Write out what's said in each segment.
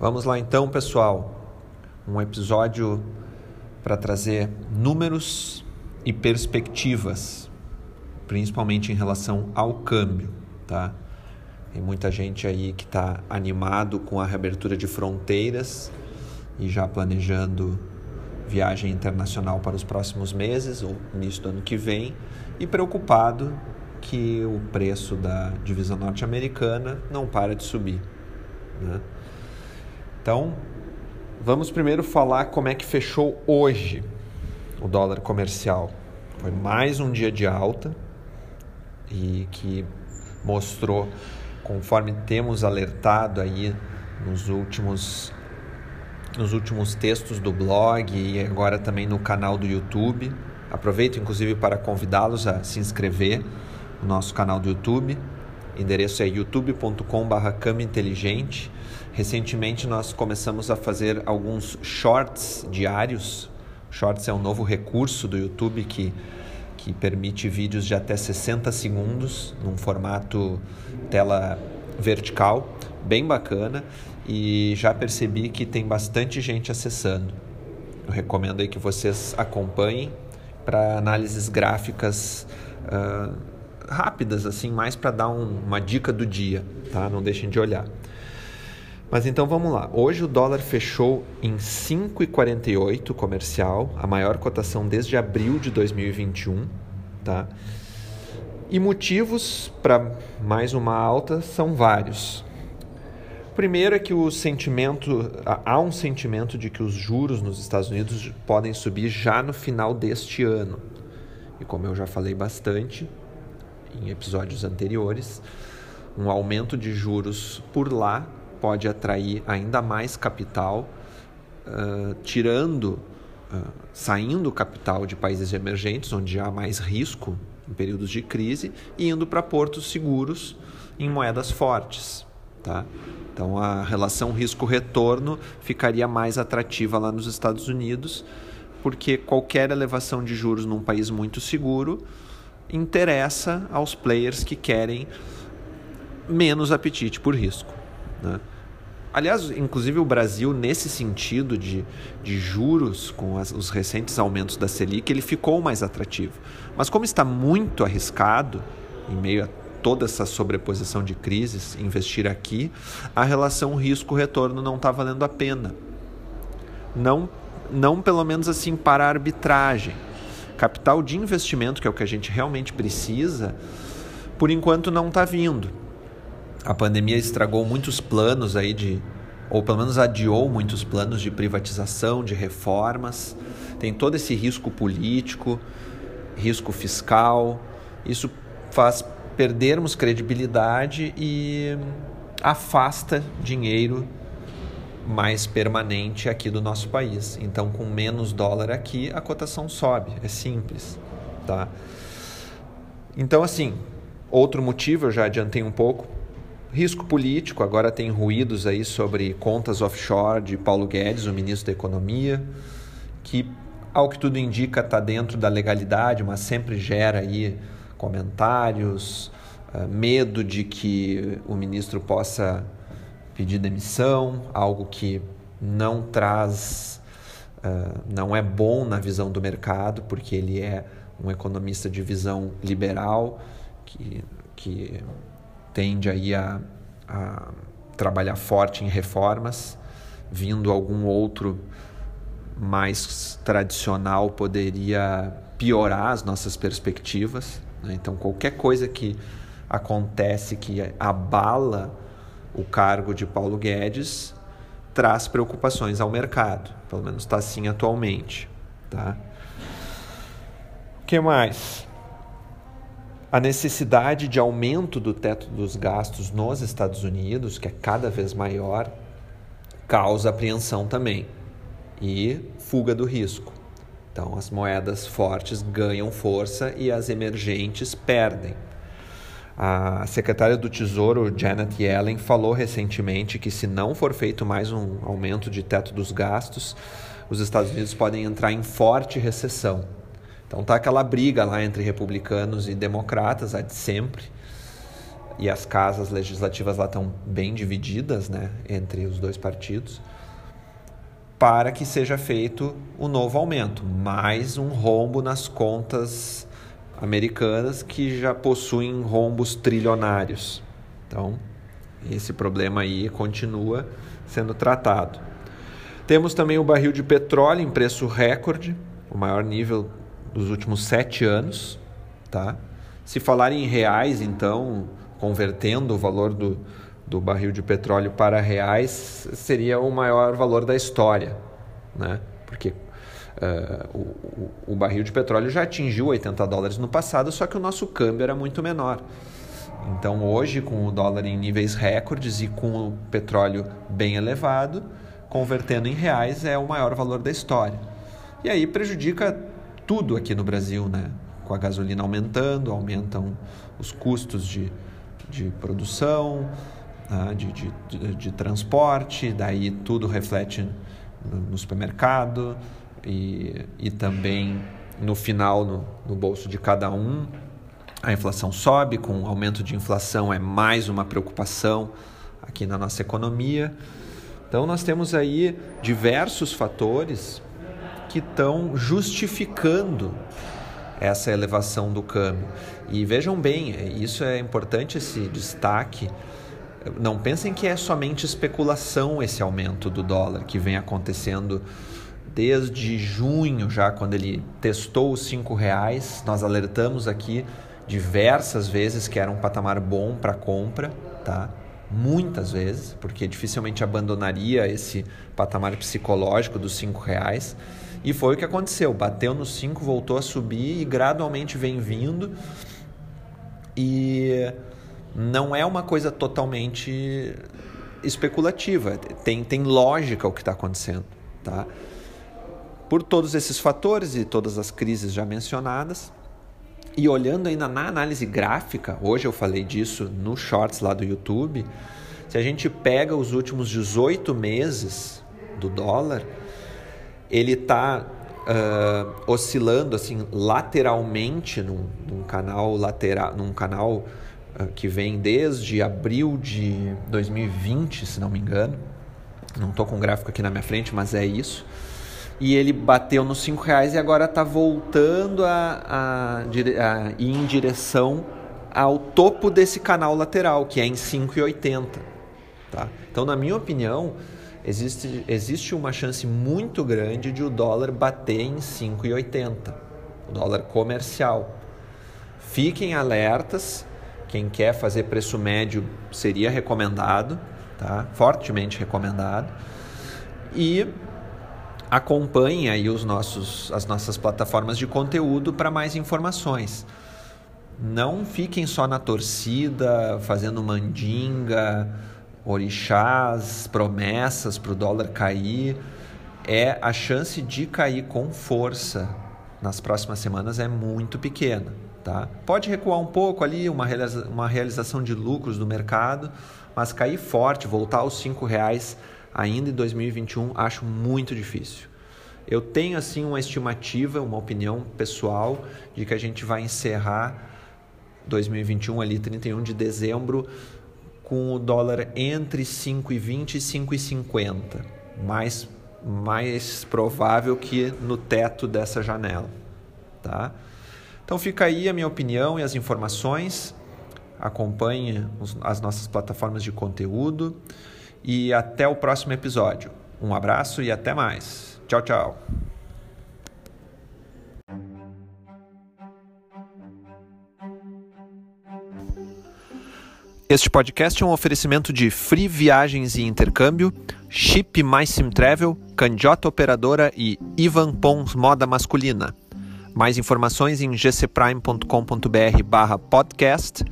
Vamos lá então, pessoal. Um episódio para trazer números e perspectivas, principalmente em relação ao câmbio, tá? Tem muita gente aí que está animado com a reabertura de fronteiras e já planejando viagem internacional para os próximos meses ou início do ano que vem e preocupado que o preço da divisa norte-americana não para de subir. Né? Então, vamos primeiro falar como é que fechou hoje o dólar comercial. Foi mais um dia de alta e que mostrou, conforme temos alertado aí nos últimos nos últimos textos do blog e agora também no canal do YouTube. Aproveito inclusive para convidá-los a se inscrever no nosso canal do YouTube. Endereço é youtube.com/cama inteligente. Recentemente nós começamos a fazer alguns shorts diários. Shorts é um novo recurso do YouTube que que permite vídeos de até 60 segundos num formato tela vertical, bem bacana e já percebi que tem bastante gente acessando. Eu recomendo aí que vocês acompanhem para análises gráficas uh, rápidas, assim, mais para dar um, uma dica do dia, tá? Não deixem de olhar. Mas então vamos lá. Hoje o dólar fechou em 5,48 comercial, a maior cotação desde abril de 2021, tá? E motivos para mais uma alta são vários. Primeiro é que o sentimento, há um sentimento de que os juros nos Estados Unidos podem subir já no final deste ano. E como eu já falei bastante em episódios anteriores, um aumento de juros por lá pode atrair ainda mais capital, uh, tirando, uh, saindo capital de países emergentes, onde há mais risco em períodos de crise, e indo para portos seguros em moedas fortes. Tá? Então a relação risco-retorno ficaria mais atrativa lá nos Estados Unidos, porque qualquer elevação de juros num país muito seguro interessa aos players que querem menos apetite por risco. Né? Aliás, inclusive o Brasil, nesse sentido de, de juros, com as, os recentes aumentos da Selic, ele ficou mais atrativo. Mas como está muito arriscado, em meio a toda essa sobreposição de crises, investir aqui, a relação risco-retorno não está valendo a pena. Não, não pelo menos assim para a arbitragem. Capital de investimento, que é o que a gente realmente precisa, por enquanto não está vindo a pandemia estragou muitos planos aí de ou pelo menos adiou muitos planos de privatização, de reformas. Tem todo esse risco político, risco fiscal. Isso faz perdermos credibilidade e afasta dinheiro mais permanente aqui do nosso país. Então, com menos dólar aqui, a cotação sobe. É simples, tá? Então, assim, outro motivo, eu já adiantei um pouco, Risco político, agora tem ruídos aí sobre contas offshore de Paulo Guedes, o ministro da Economia, que, ao que tudo indica, está dentro da legalidade, mas sempre gera aí comentários, uh, medo de que o ministro possa pedir demissão, algo que não traz, uh, não é bom na visão do mercado, porque ele é um economista de visão liberal, que, que tende aí a, a trabalhar forte em reformas, vindo algum outro mais tradicional poderia piorar as nossas perspectivas. Né? Então, qualquer coisa que acontece que abala o cargo de Paulo Guedes traz preocupações ao mercado. Pelo menos está assim atualmente. Tá? O que mais? a necessidade de aumento do teto dos gastos nos Estados Unidos, que é cada vez maior, causa apreensão também e fuga do risco. Então, as moedas fortes ganham força e as emergentes perdem. A secretária do Tesouro, Janet Yellen, falou recentemente que, se não for feito mais um aumento de teto dos gastos, os Estados Unidos podem entrar em forte recessão. Então tá aquela briga lá entre republicanos e democratas, a de sempre. e as casas legislativas lá estão bem divididas né, entre os dois partidos, para que seja feito o novo aumento. Mais um rombo nas contas americanas que já possuem rombos trilionários. Então, esse problema aí continua sendo tratado. Temos também o barril de petróleo em preço recorde, o maior nível dos últimos sete anos. Tá? Se falar em reais, então, convertendo o valor do, do barril de petróleo para reais, seria o maior valor da história, né? Porque uh, o, o, barril de petróleo já atingiu 80 dólares no passado, só que o nosso câmbio era muito menor. Então, hoje, com o dólar em níveis recordes e com o petróleo bem elevado, convertendo em reais é o maior valor da história. E aí prejudica tudo aqui no Brasil, né? Com a gasolina aumentando, aumentam os custos de, de produção, né, de, de, de, de, transporte, daí tudo reflete no supermercado e, e também no final no, no bolso de cada um. A inflação sobe, com o aumento de inflação é mais uma preocupação aqui na nossa economia. Então nós temos aí diversos fatores que estão justificando essa elevação do câmbio. E vejam bem, isso é importante esse destaque. Não pensem que é somente especulação esse aumento do dólar que vem acontecendo desde junho, já quando ele testou os cinco reais. Nós alertamos aqui diversas vezes que era um patamar bom para compra, tá? Muitas vezes, porque dificilmente abandonaria esse patamar psicológico dos cinco reais. E foi o que aconteceu. Bateu nos 5, voltou a subir e gradualmente vem vindo. E não é uma coisa totalmente especulativa. Tem, tem lógica o que está acontecendo. Tá? Por todos esses fatores e todas as crises já mencionadas, e olhando ainda na análise gráfica, hoje eu falei disso no shorts lá do YouTube, se a gente pega os últimos 18 meses do dólar, ele está uh, oscilando assim lateralmente num, num canal lateral, num canal uh, que vem desde abril de 2020, se não me engano. Não estou com o gráfico aqui na minha frente, mas é isso. E ele bateu nos cinco reais e agora está voltando a, a, a ir em direção ao topo desse canal lateral, que é em 5,80. Tá? Então, na minha opinião, existe, existe uma chance muito grande de o dólar bater em 5,80, o dólar comercial. Fiquem alertas, quem quer fazer preço médio seria recomendado, tá? fortemente recomendado. E acompanhem aí os nossos, as nossas plataformas de conteúdo para mais informações. Não fiquem só na torcida, fazendo mandinga, orixás, promessas para o dólar cair, é a chance de cair com força nas próximas semanas é muito pequena. Tá? Pode recuar um pouco ali, uma, realiza uma realização de lucros do mercado, mas cair forte, voltar aos cinco reais ainda em 2021, acho muito difícil. Eu tenho assim uma estimativa, uma opinião pessoal de que a gente vai encerrar 2021 ali 31 de dezembro com o dólar entre 5,20 e 5,50. Mais, mais provável que no teto dessa janela. Tá? Então fica aí a minha opinião e as informações. Acompanhe as nossas plataformas de conteúdo. E até o próximo episódio. Um abraço e até mais. Tchau, tchau. Este podcast é um oferecimento de Free Viagens e Intercâmbio, Chip Mais Sim Travel, Candiota Operadora e Ivan Pons Moda Masculina. Mais informações em gcprime.com.br barra podcast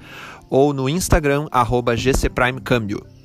ou no Instagram arroba gcprimecâmbio.